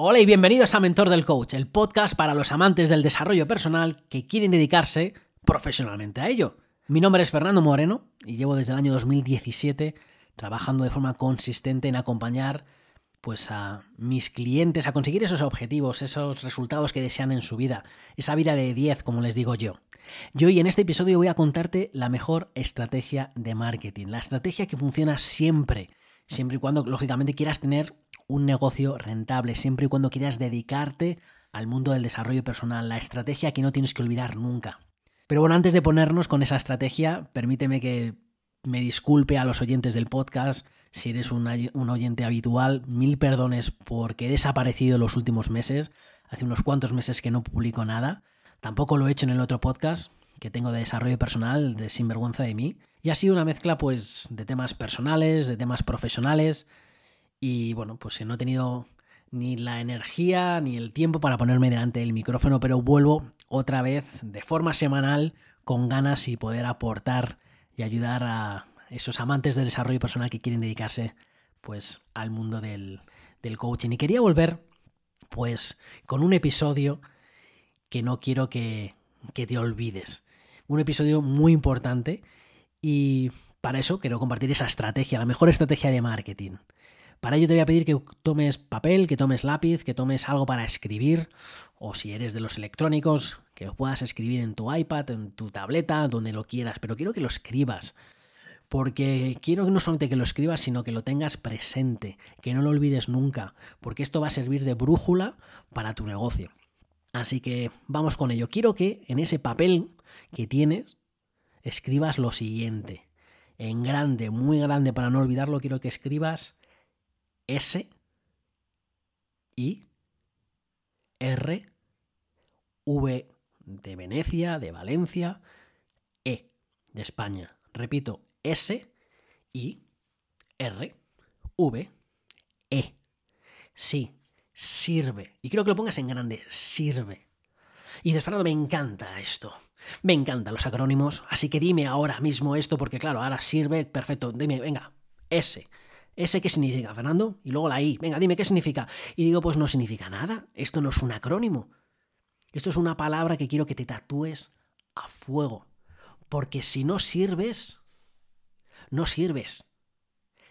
Hola y bienvenidos a Mentor del Coach, el podcast para los amantes del desarrollo personal que quieren dedicarse profesionalmente a ello. Mi nombre es Fernando Moreno y llevo desde el año 2017 trabajando de forma consistente en acompañar pues a mis clientes a conseguir esos objetivos, esos resultados que desean en su vida, esa vida de 10 como les digo yo. Y hoy en este episodio voy a contarte la mejor estrategia de marketing, la estrategia que funciona siempre, siempre y cuando lógicamente quieras tener un negocio rentable, siempre y cuando quieras dedicarte al mundo del desarrollo personal, la estrategia que no tienes que olvidar nunca. Pero bueno, antes de ponernos con esa estrategia, permíteme que me disculpe a los oyentes del podcast, si eres un, oyente habitual, mil perdones porque he desaparecido los últimos meses, hace unos cuantos meses que no publico nada, tampoco lo he hecho en el otro podcast que tengo de desarrollo personal, de Sinvergüenza de mí, y ha sido una mezcla pues de temas personales, de temas profesionales, y bueno, pues no he tenido ni la energía ni el tiempo para ponerme delante del micrófono, pero vuelvo otra vez de forma semanal con ganas y poder aportar y ayudar a esos amantes del desarrollo personal que quieren dedicarse pues al mundo del, del coaching. Y quería volver pues con un episodio que no quiero que, que te olvides. Un episodio muy importante y para eso quiero compartir esa estrategia, la mejor estrategia de marketing. Para ello te voy a pedir que tomes papel, que tomes lápiz, que tomes algo para escribir, o si eres de los electrónicos, que lo puedas escribir en tu iPad, en tu tableta, donde lo quieras, pero quiero que lo escribas. Porque quiero no solamente que lo escribas, sino que lo tengas presente, que no lo olvides nunca, porque esto va a servir de brújula para tu negocio. Así que vamos con ello. Quiero que en ese papel que tienes escribas lo siguiente. En grande, muy grande, para no olvidarlo, quiero que escribas S, I, R, V de Venecia, de Valencia, E de España. Repito, S, I, R, V, E. Sí, sirve. Y quiero que lo pongas en grande, sirve. Y dices, Fernando, me encanta esto. Me encantan los acrónimos, así que dime ahora mismo esto, porque claro, ahora sirve, perfecto. Dime, venga, S. ¿Ese qué significa, Fernando? Y luego la I. Venga, dime qué significa. Y digo, pues no significa nada. Esto no es un acrónimo. Esto es una palabra que quiero que te tatúes a fuego. Porque si no sirves, no sirves.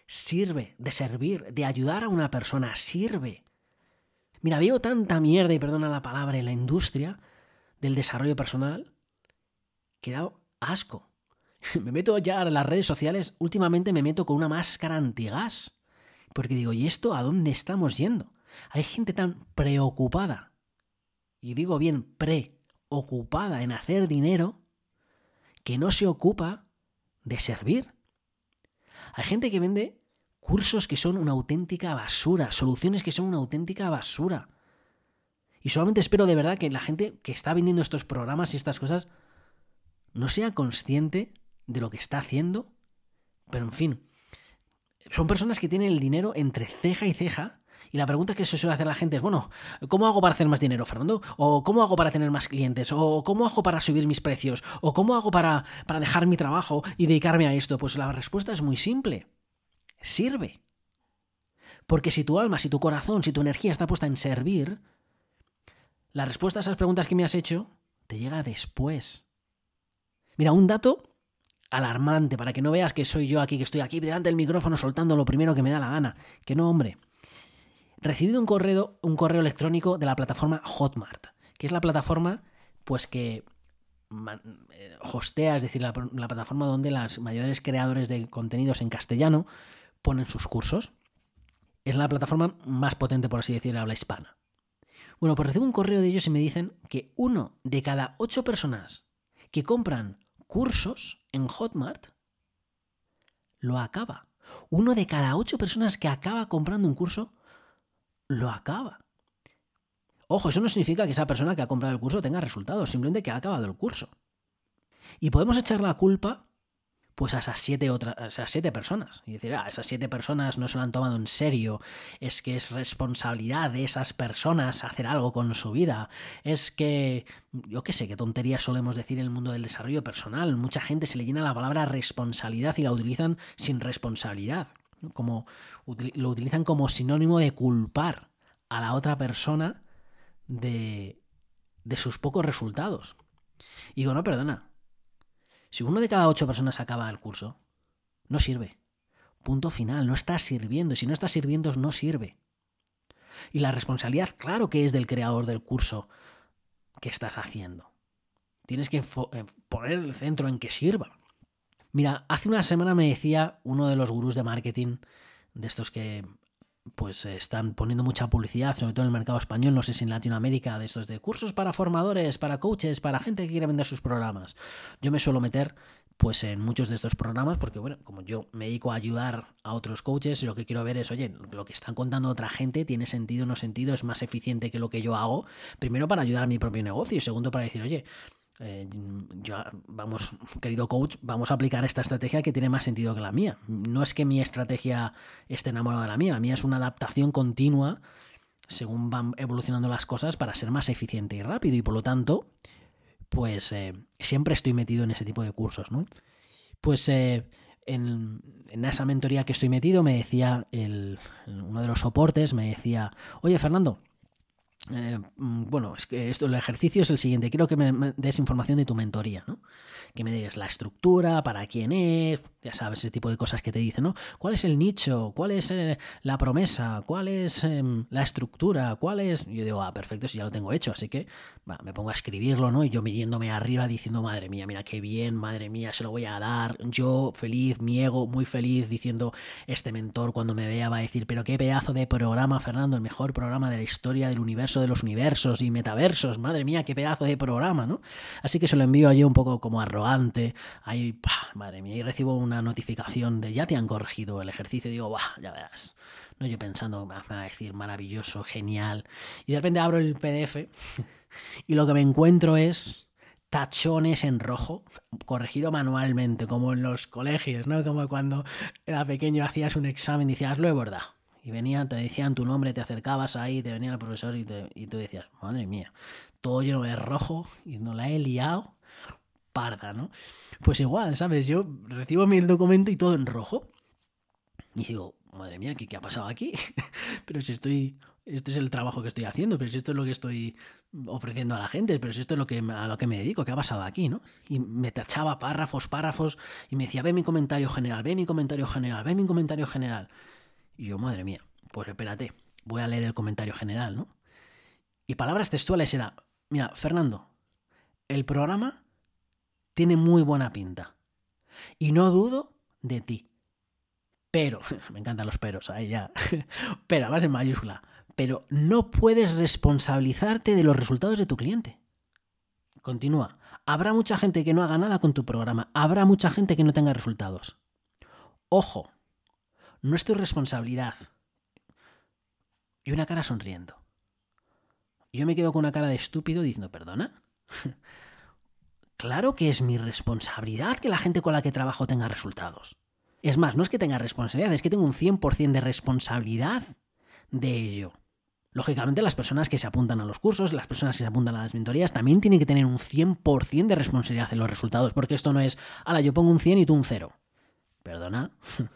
Sirve de servir, de ayudar a una persona, sirve. Mira, veo tanta mierda, y perdona la palabra, en la industria del desarrollo personal que da asco. me meto ya en las redes sociales, últimamente me meto con una máscara antigas. Porque digo, ¿y esto a dónde estamos yendo? Hay gente tan preocupada, y digo bien, preocupada en hacer dinero, que no se ocupa de servir. Hay gente que vende cursos que son una auténtica basura, soluciones que son una auténtica basura. Y solamente espero de verdad que la gente que está vendiendo estos programas y estas cosas no sea consciente de lo que está haciendo. Pero en fin, son personas que tienen el dinero entre ceja y ceja. Y la pregunta que se suele hacer la gente es, bueno, ¿cómo hago para hacer más dinero, Fernando? ¿O cómo hago para tener más clientes? ¿O cómo hago para subir mis precios? ¿O cómo hago para, para dejar mi trabajo y dedicarme a esto? Pues la respuesta es muy simple. Sirve. Porque si tu alma, si tu corazón, si tu energía está puesta en servir, la respuesta a esas preguntas que me has hecho te llega después. Mira, un dato alarmante para que no veas que soy yo aquí, que estoy aquí delante del micrófono soltando lo primero que me da la gana. Que no, hombre. Recibido un correo, un correo electrónico de la plataforma Hotmart, que es la plataforma pues que eh, hostea, es decir, la, la plataforma donde los mayores creadores de contenidos en castellano ponen sus cursos. Es la plataforma más potente, por así decir, habla hispana. Bueno, pues recibo un correo de ellos y me dicen que uno de cada ocho personas que compran cursos en Hotmart lo acaba. Uno de cada ocho personas que acaba comprando un curso lo acaba. Ojo, eso no significa que esa persona que ha comprado el curso tenga resultados, simplemente que ha acabado el curso. Y podemos echar la culpa pues a esas siete, otras, esas siete personas. Y decir, ah, esas siete personas no se lo han tomado en serio, es que es responsabilidad de esas personas hacer algo con su vida, es que, yo qué sé, qué tonterías solemos decir en el mundo del desarrollo personal. Mucha gente se le llena la palabra responsabilidad y la utilizan sin responsabilidad, como, lo utilizan como sinónimo de culpar a la otra persona de, de sus pocos resultados. Y digo, no, perdona. Si uno de cada ocho personas acaba el curso, no sirve. Punto final, no está sirviendo. Y si no está sirviendo, no sirve. Y la responsabilidad, claro que es del creador del curso que estás haciendo. Tienes que eh, poner el centro en que sirva. Mira, hace una semana me decía uno de los gurús de marketing, de estos que pues están poniendo mucha publicidad, sobre todo en el mercado español, no sé si en Latinoamérica, de estos de cursos para formadores, para coaches, para gente que quiere vender sus programas. Yo me suelo meter pues en muchos de estos programas porque bueno, como yo me dedico a ayudar a otros coaches, lo que quiero ver es, oye, lo que están contando otra gente tiene sentido o no sentido, es más eficiente que lo que yo hago, primero para ayudar a mi propio negocio y segundo para decir, oye, eh, yo, vamos, querido coach, vamos a aplicar esta estrategia que tiene más sentido que la mía. No es que mi estrategia esté enamorada de la mía, la mía es una adaptación continua según van evolucionando las cosas para ser más eficiente y rápido y por lo tanto, pues eh, siempre estoy metido en ese tipo de cursos, ¿no? Pues eh, en, esa mentoría que estoy metido me decía el, uno de los soportes, me decía, oye Fernando, eh, mm, bueno, es que esto, el ejercicio es el siguiente. Quiero que me des información de tu mentoría, ¿no? Que me digas la estructura, para quién es, ya sabes, ese tipo de cosas que te dicen, ¿no? ¿Cuál es el nicho? ¿Cuál es eh, la promesa? ¿Cuál es em, la estructura? ¿Cuál es...? yo digo, ah, perfecto, si ya lo tengo hecho, así que me pongo a escribirlo, ¿no? Y yo midiéndome arriba diciendo, madre mía, mira qué bien, madre mía, se lo voy a dar. Yo feliz, mi ego muy feliz, diciendo, este mentor cuando me vea va a decir, pero qué pedazo de programa, Fernando, el mejor programa de la historia del universo de los universos y metaversos. Madre mía, qué pedazo de programa, ¿no? Así que se lo envío allí un poco como arrogante. Ahí, madre mía, y recibo una notificación de ya te han corregido el ejercicio. Y digo, bah, ya verás. No, yo pensando, me va a decir maravilloso, genial. Y de repente abro el PDF y lo que me encuentro es tachones en rojo, corregido manualmente, como en los colegios, ¿no? Como cuando era pequeño hacías un examen y decías, lo he bordado y venían, te decían tu nombre, te acercabas ahí, te venía el profesor y, y tú decías, madre mía, todo lleno de rojo y no la he liado parda, ¿no? Pues igual, ¿sabes? Yo recibo mi documento y todo en rojo. Y digo, madre mía, ¿qué, qué ha pasado aquí? pero si estoy, este es el trabajo que estoy haciendo, pero si esto es lo que estoy ofreciendo a la gente, pero si esto es lo que, a lo que me dedico, ¿qué ha pasado aquí, no? Y me tachaba párrafos, párrafos, y me decía, ve mi comentario general, ve mi comentario general, ve mi comentario general. Y yo, madre mía, pues espérate, voy a leer el comentario general, ¿no? Y palabras textuales era, mira, Fernando, el programa tiene muy buena pinta. Y no dudo de ti. Pero, me encantan los peros, ahí ya. Pero, además en mayúscula. Pero no puedes responsabilizarte de los resultados de tu cliente. Continúa. Habrá mucha gente que no haga nada con tu programa. Habrá mucha gente que no tenga resultados. Ojo, no es tu responsabilidad. Y una cara sonriendo. Yo me quedo con una cara de estúpido diciendo, ¿perdona? claro que es mi responsabilidad que la gente con la que trabajo tenga resultados. Es más, no es que tenga responsabilidad, es que tengo un 100% de responsabilidad de ello. Lógicamente, las personas que se apuntan a los cursos, las personas que se apuntan a las mentorías, también tienen que tener un 100% de responsabilidad en los resultados, porque esto no es, ala, yo pongo un 100 y tú un 0. ¿Perdona?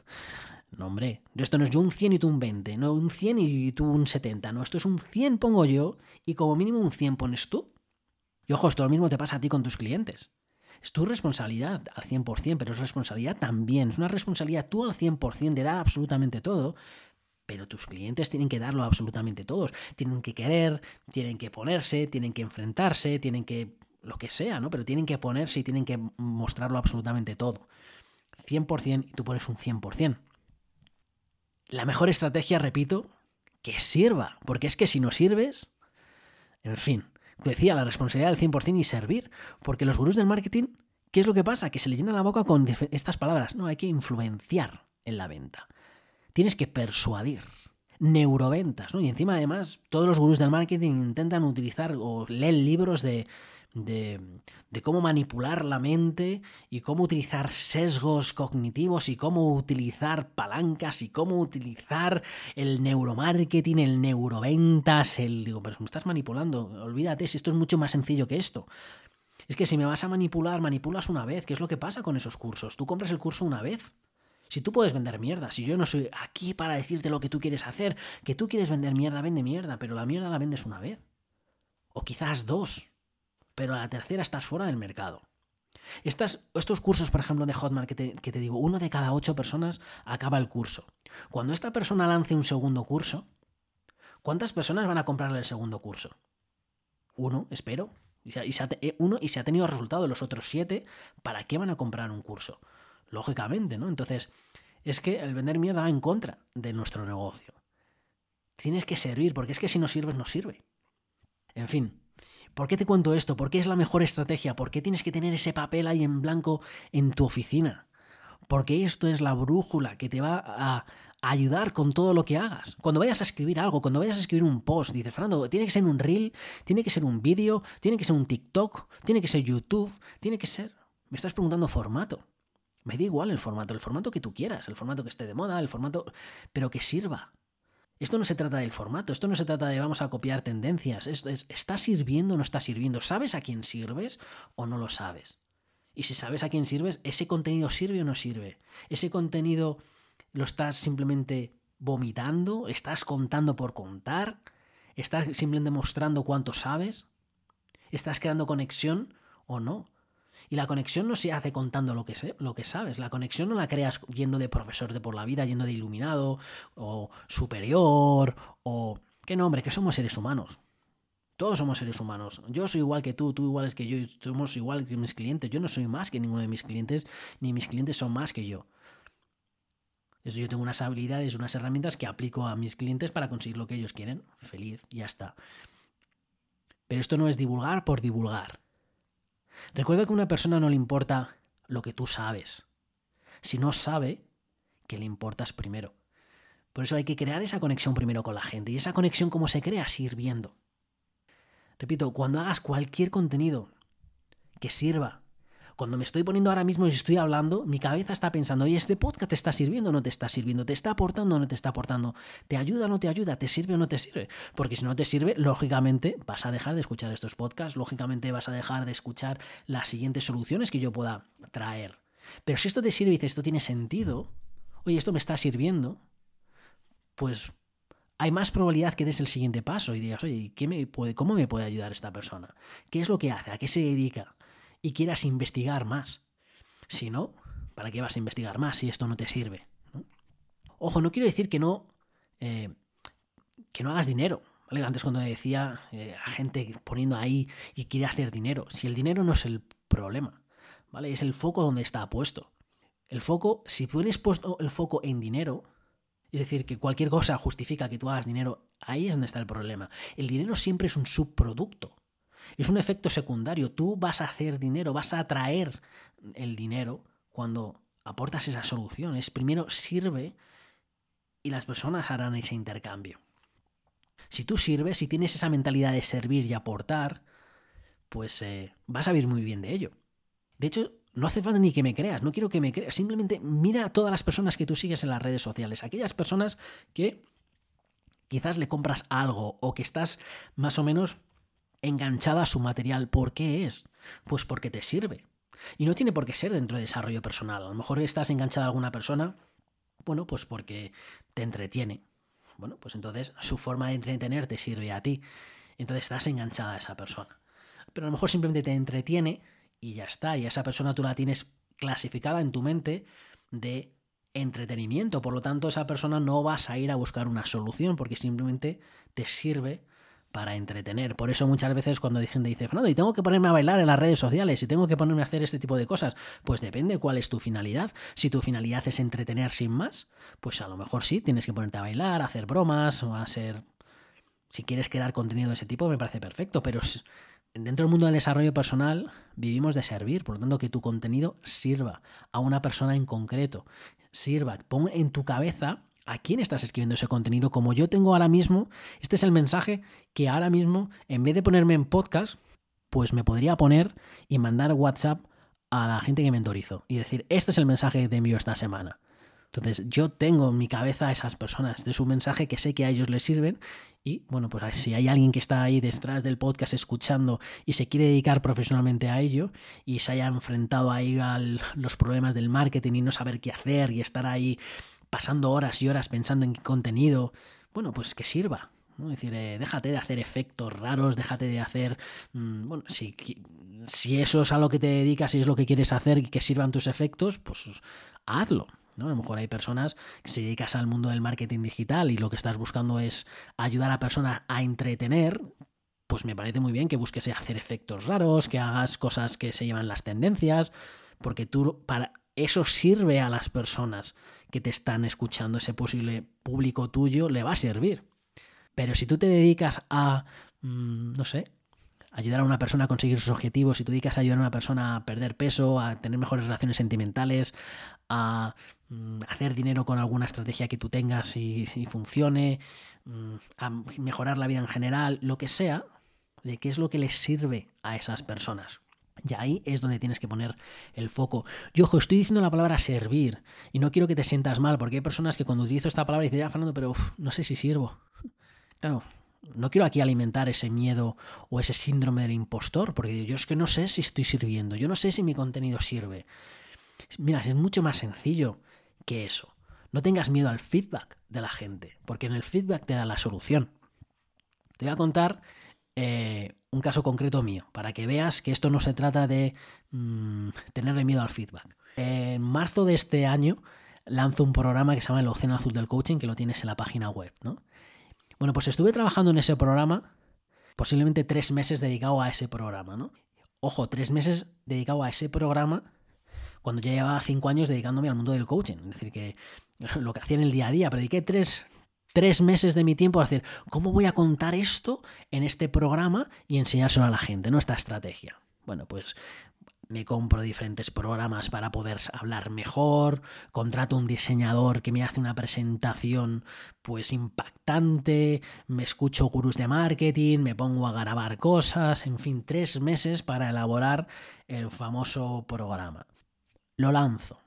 No, hombre, esto no es yo un 100 y tú un 20, no un 100 y tú un 70, no, esto es un 100 pongo yo y como mínimo un 100 pones tú. Y ojo, esto lo mismo te pasa a ti con tus clientes. Es tu responsabilidad al 100%, pero es responsabilidad también, es una responsabilidad tú al 100% de dar absolutamente todo, pero tus clientes tienen que darlo absolutamente todos. Tienen que querer, tienen que ponerse, tienen que enfrentarse, tienen que lo que sea, ¿no? Pero tienen que ponerse y tienen que mostrarlo absolutamente todo. 100% y tú pones un 100%. La mejor estrategia, repito, que sirva, porque es que si no sirves, en fin, decía la responsabilidad del 100% y servir, porque los gurús del marketing, ¿qué es lo que pasa? Que se le llena la boca con estas palabras, no, hay que influenciar en la venta, tienes que persuadir, neuroventas, ¿no? Y encima además todos los gurús del marketing intentan utilizar o leen libros de de, cómo manipular la mente y cómo utilizar sesgos cognitivos y cómo utilizar palancas y cómo utilizar el neuromarketing, el neuroventas, el... Digo, pero me estás manipulando, olvídate, si esto es mucho más sencillo que esto. Es que si me vas a manipular, manipulas una vez, ¿qué es lo que pasa con esos cursos? Tú compras el curso una vez. Si tú puedes vender mierda, si yo no soy aquí para decirte lo que tú quieres hacer, que tú quieres vender mierda, vende mierda, pero la mierda la vendes una vez. O quizás dos. Pero a la tercera estás fuera del mercado. Estas, estos cursos, por ejemplo, de Hotmart que te, que te digo, uno de cada ocho personas acaba el curso. Cuando esta persona lance un segundo curso, ¿cuántas personas van a comprarle el segundo curso? Uno, espero. Y se ha, eh, uno y se ha tenido resultado los otros siete, ¿para qué van a comprar un curso? Lógicamente, ¿no? Entonces, es que el vender mierda va en contra de nuestro negocio. Tienes que servir, porque es que si no sirves, no sirve. En fin, ¿por qué te cuento esto? ¿Por qué es la mejor estrategia? ¿Por qué tienes que tener ese papel ahí en blanco en tu oficina? Porque esto es la brújula que te va a ayudar con todo lo que hagas. Cuando vayas a escribir algo, cuando vayas a escribir un post, dices, Fernando, tiene que ser un reel, tiene que ser un vídeo, tiene que ser un TikTok, tiene que ser YouTube, tiene que ser... Me estás preguntando formato. Me da igual el formato, el formato que tú quieras, el formato que esté de moda, el formato... pero que sirva. Esto no se trata del formato, esto no se trata de vamos a copiar tendencias, esto es, ¿está sirviendo o no está sirviendo? ¿Sabes a quién sirves o no lo sabes? Y si sabes a quién sirves, ¿ese contenido sirve o no sirve? ¿Ese contenido lo estás simplemente vomitando? ¿Estás contando por contar? ¿Estás simplemente mostrando cuánto sabes? ¿Estás creando conexión o no? Y la conexión no se hace contando lo que, sé, lo que sabes. La conexión no la creas yendo de profesor de por la vida, yendo de iluminado, o superior, o... ¿Qué nombre? Que somos seres humanos. Todos somos seres humanos. Yo soy igual que tú, tú igual que yo, somos igual que mis clientes. Yo no soy más que ninguno de mis clientes, ni mis clientes son más que yo. Eso yo tengo unas habilidades, unas herramientas que aplico a mis clientes para conseguir lo que ellos quieren. Feliz, ya está. Pero esto no es divulgar por divulgar. Recuerda que a una persona no le importa lo que tú sabes. Si no sabe, que le importas primero. Por eso hay que crear esa conexión primero con la gente. Y esa conexión, ¿cómo se crea? Sirviendo. Repito, cuando hagas cualquier contenido que sirva cuando me estoy poniendo ahora mismo y estoy hablando, mi cabeza está pensando, oye, ¿este podcast te está sirviendo o no te está sirviendo? ¿Te está aportando o no te está aportando? ¿Te ayuda o no te ayuda? ¿Te sirve o no te sirve? Porque si no te sirve, lógicamente vas a dejar de escuchar estos podcasts, lógicamente vas a dejar de escuchar las siguientes soluciones que yo pueda traer. Pero si esto te sirve y dices, esto tiene sentido, oye, esto me está sirviendo, pues hay más probabilidad que des el siguiente paso y digas, oye, ¿qué me puede, ¿cómo me puede ayudar esta persona? ¿Qué es lo que hace? ¿A qué se dedica? Y quieras investigar más. Si no, ¿para qué vas a investigar más si esto no te sirve? Ojo, no quiero decir que no, eh, que no hagas dinero. ¿vale? Antes cuando decía eh, a gente poniendo ahí y quiere hacer dinero, si el dinero no es el problema, ¿vale? Es el foco donde está puesto. El foco, si tú eres puesto el foco en dinero, es decir, que cualquier cosa justifica que tú hagas dinero, ahí es donde está el problema. El dinero siempre es un subproducto. Es un efecto secundario. Tú vas a hacer dinero, vas a atraer el dinero cuando aportas esas soluciones. Primero sirve y las personas harán ese intercambio. Si tú sirves, si tienes esa mentalidad de servir y aportar, pues eh, vas a vivir muy bien de ello. De hecho, no hace falta ni que me creas, no quiero que me creas, simplemente mira a todas las personas que tú sigues en las redes sociales, aquellas personas que quizás le compras algo o que estás más o menos enganchada a su material. ¿Por qué es? Pues porque te sirve. Y no tiene por qué ser dentro de desarrollo personal. A lo mejor estás enganchada a alguna persona, bueno, pues porque te entretiene. Bueno, pues entonces su forma de entretener te sirve a ti. Entonces estás enganchada a esa persona. Pero a lo mejor simplemente te entretiene y ya está. Y a esa persona tú la tienes clasificada en tu mente de entretenimiento. Por lo tanto, esa persona no vas a ir a buscar una solución porque simplemente te sirve para entretener. Por eso muchas veces cuando gente dice, Fernando, y tengo que ponerme a bailar en las redes sociales y tengo que ponerme a hacer este tipo de cosas, pues depende cuál es tu finalidad. Si tu finalidad es entretener sin más, pues a lo mejor sí, tienes que ponerte a bailar, a hacer bromas o a hacer... Si quieres crear contenido de ese tipo, me parece perfecto, pero dentro del mundo del desarrollo personal vivimos de servir, por lo tanto que tu contenido sirva a una persona en concreto, sirva, pon en tu cabeza a quién estás escribiendo ese contenido. Como yo tengo ahora mismo, este es el mensaje que ahora mismo, en vez de ponerme en podcast, pues me podría poner y mandar WhatsApp a la gente que mentorizo y decir, este es el mensaje que envío esta semana. Entonces yo tengo en mi cabeza a esas personas de su mensaje que sé que a ellos les sirven y bueno, pues si hay alguien que está ahí detrás del podcast escuchando y se quiere dedicar profesionalmente a ello y se haya enfrentado ahí a los problemas del marketing y no saber qué hacer y estar ahí pasando horas y horas pensando en qué contenido, bueno, pues que sirva, es decir, eh, déjate de hacer efectos raros, déjate de hacer. Mm, bueno, si, si, eso es a lo que te dedicas y es lo que quieres hacer y que sirvan tus efectos, pues hazlo. ¿no? A lo mejor hay personas que se dedicas al mundo del marketing digital y lo que estás buscando es ayudar a personas a entretener, pues me parece muy bien que busques hacer efectos raros, que hagas cosas que se llevan las tendencias, porque tú para eso sirve a las personas que te están escuchando, ese posible público tuyo le va a servir. Pero si tú te dedicas a, mm, no sé, ayudar a una persona a conseguir sus objetivos, si tú dedicas a ayudar a una persona a perder peso, a tener mejores relaciones sentimentales, a mm, hacer dinero con alguna estrategia que tú tengas y, funcione, mm, a mejorar la vida en general, lo que sea, de qué es lo que les sirve a esas personas. Y ahí es donde tienes que poner el foco. Yo, ojo, estoy diciendo la palabra servir y no quiero que te sientas mal, porque hay personas que cuando utilizo esta palabra dicen, ya, Fernando, pero no sé si sirvo. Claro, no quiero aquí alimentar ese miedo o ese síndrome del impostor, porque yo es que no sé si estoy sirviendo, yo no sé si mi contenido sirve. Mira, es mucho más sencillo que eso. No tengas miedo al feedback de la gente, porque en el feedback te da la solución. Te voy a contar eh, un caso concreto mío, para que veas que esto no se trata de mm, tenerle miedo al feedback. En marzo de este año lanzo un programa que se llama El Océano Azul del Coaching, que lo tienes en la página web, ¿no? Bueno, pues estuve trabajando en ese programa, posiblemente tres meses dedicado a ese programa, ¿no? Ojo, tres meses dedicado a ese programa cuando ya llevaba cinco años dedicándome al mundo del coaching. Es decir, que lo que hacía en el día a día, pero dediqué tres, tres meses de mi tiempo a decir, ¿cómo voy a contar esto en este programa y enseñárselo a la gente, ¿no? Esta estrategia. Bueno, pues me compro diferentes programas para poder hablar mejor, contrato un diseñador que me hace una presentación pues impactante, me escucho gurús de marketing, me pongo a grabar cosas, en fin, tres meses para elaborar el famoso programa. Lo lanzo.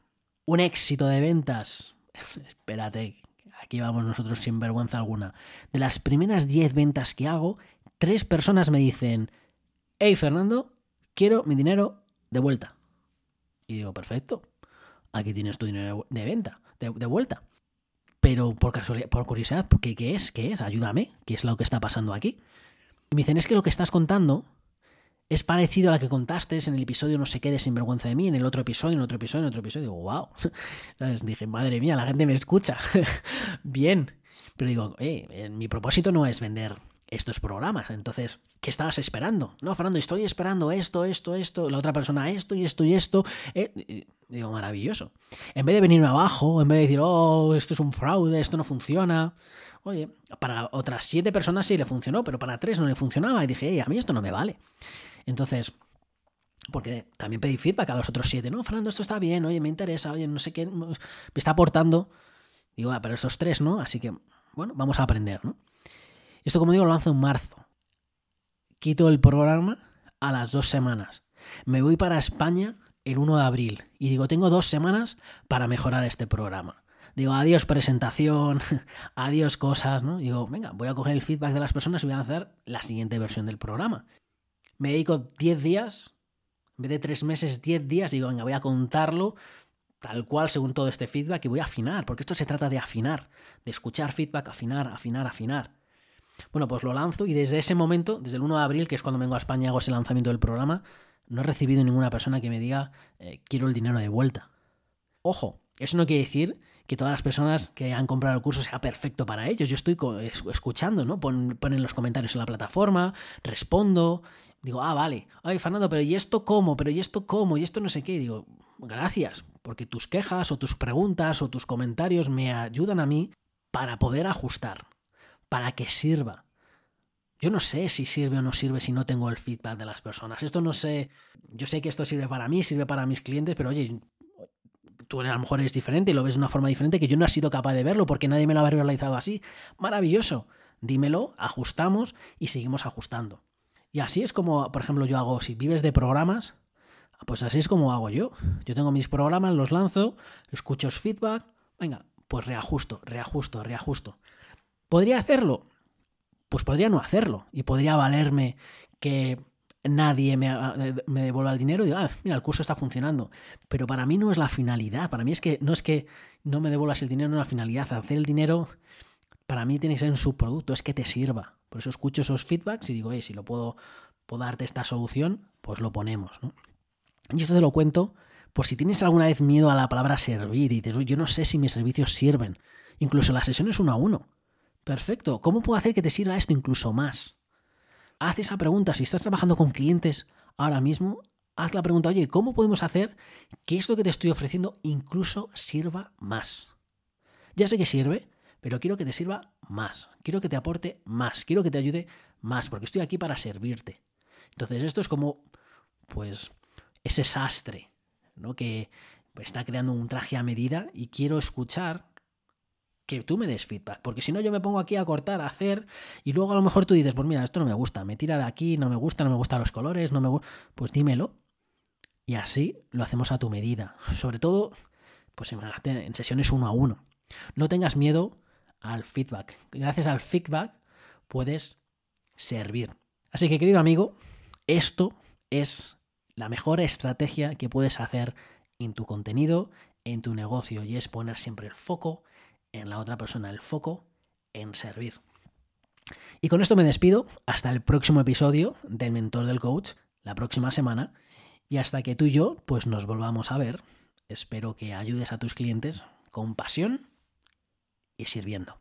Un éxito de ventas. Espérate, aquí vamos nosotros sin vergüenza alguna. De las primeras 10 ventas que hago, tres personas me dicen, hey Fernando, quiero mi dinero de vuelta. Y digo, perfecto, aquí tienes tu dinero de venta, de, vuelta. Pero por casualidad, por curiosidad, ¿qué, ¿qué, es? ¿Qué es? Ayúdame, ¿qué es lo que está pasando aquí? Y me dicen, es que lo que estás contando es parecido a la que contaste en el episodio No sé qué de Sinvergüenza de mí, en el otro episodio, en otro episodio, en otro episodio. Digo, wow. Dije, madre mía, la gente me escucha. Bien. Pero digo, eh, mi propósito no es vender estos programas. Entonces, ¿qué estabas esperando? No, Fernando, estoy esperando esto, esto, esto, la otra persona esto y esto y esto. Eh, digo, maravilloso. En vez de venirme abajo, en vez de decir, oh, esto es un fraude, esto no funciona. Oye, para otras siete personas sí le funcionó, pero para tres no le funcionaba. Y dije, a mí esto no me vale. Entonces, porque también pedí feedback a los otros siete. No, Fernando, esto está bien, oye, me interesa, oye, no sé qué, me está aportando. Digo, ah, pero esos tres no, así que, bueno, vamos a aprender, ¿no? Esto, como digo, lo lanzo en marzo. Quito el programa a las dos semanas. Me voy para España el 1 de abril y digo, tengo dos semanas para mejorar este programa. Digo, adiós presentación, adiós cosas, ¿no? Digo, venga, voy a coger el feedback de las personas y voy a hacer la siguiente versión del programa. Me dedico 10 días, en vez de 3 meses, 10 días, digo, venga, voy a contarlo tal cual según todo este feedback y voy a afinar, porque esto se trata de afinar, de escuchar feedback, afinar, afinar, afinar. Bueno, pues lo lanzo y desde ese momento, desde el 1 de abril, que es cuando vengo a España y hago ese lanzamiento del programa, no he recibido ninguna persona que me diga eh, quiero el dinero de vuelta. Ojo, eso no quiere decir que todas las personas que han comprado el curso sea perfecto para ellos. Yo estoy escuchando, ¿no? ponen los comentarios en la plataforma, respondo, digo, ah, vale, ay, Fernando, pero ¿y esto cómo? ¿Pero ¿y esto cómo? ¿Y esto no sé qué? digo, gracias, porque tus quejas o tus preguntas o tus comentarios me ayudan a mí para poder ajustar para que sirva. Yo no sé si sirve o no sirve si no tengo el feedback de las personas. Esto no sé. Yo sé que esto sirve para mí, sirve para mis clientes, pero oye, tú a lo mejor eres diferente y lo ves de una forma diferente que yo no he sido capaz de verlo porque nadie me lo ha realizado así. Maravilloso. Dímelo, ajustamos y seguimos ajustando. Y así es como, por ejemplo, yo hago, si vives de programas, pues así es como hago yo. Yo tengo mis programas, los lanzo, escucho feedback, Venga, pues reajusto, reajusto, reajusto. ¿Podría hacerlo? Pues podría no hacerlo. Y podría valerme que nadie me, me devuelva el dinero y digo, ah, mira, el curso está funcionando. Pero para mí no es la finalidad. Para mí es que no es que no me devuelvas el dinero, no es la finalidad. Hacer el dinero, para mí tiene que ser un subproducto, es que te sirva. Por eso escucho esos feedbacks y digo, hey, si lo puedo, darte esta solución, pues lo ponemos. Y esto te lo cuento por si tienes alguna vez miedo a la palabra servir y dices, yo no sé si mis servicios sirven. Incluso las sesiones uno a uno. Perfecto. ¿Cómo puedo hacer que te sirva esto incluso más? Haz esa pregunta. Si estás trabajando con clientes ahora mismo, haz la pregunta, oye, ¿cómo podemos hacer que esto que te estoy ofreciendo incluso sirva más? Ya sé que sirve, pero quiero que te sirva más. Quiero que te aporte más. Quiero que te ayude más, porque estoy aquí para servirte. Entonces, esto es como, pues, ese sastre ¿no? que está creando un traje a medida y quiero escuchar que tú me des feedback, porque si no yo me pongo aquí a cortar, a hacer y luego a lo mejor tú dices, pues mira, esto no me gusta, me tira de aquí, no me gusta, no me gustan los colores, no me gusta, pues dímelo. Y así lo hacemos a tu medida. Sobre todo, pues en sesiones uno a uno. No tengas miedo al feedback. Gracias al feedback puedes servir. Así que querido amigo, esto es la mejor estrategia que puedes hacer en tu contenido, en tu negocio, y es poner siempre el foco en la otra persona, el foco en servir. Y con esto me despido hasta el próximo episodio del Mentor del Coach, la próxima semana, y hasta que tú y yo pues nos volvamos a ver, espero que ayudes a tus clientes con pasión y sirviendo.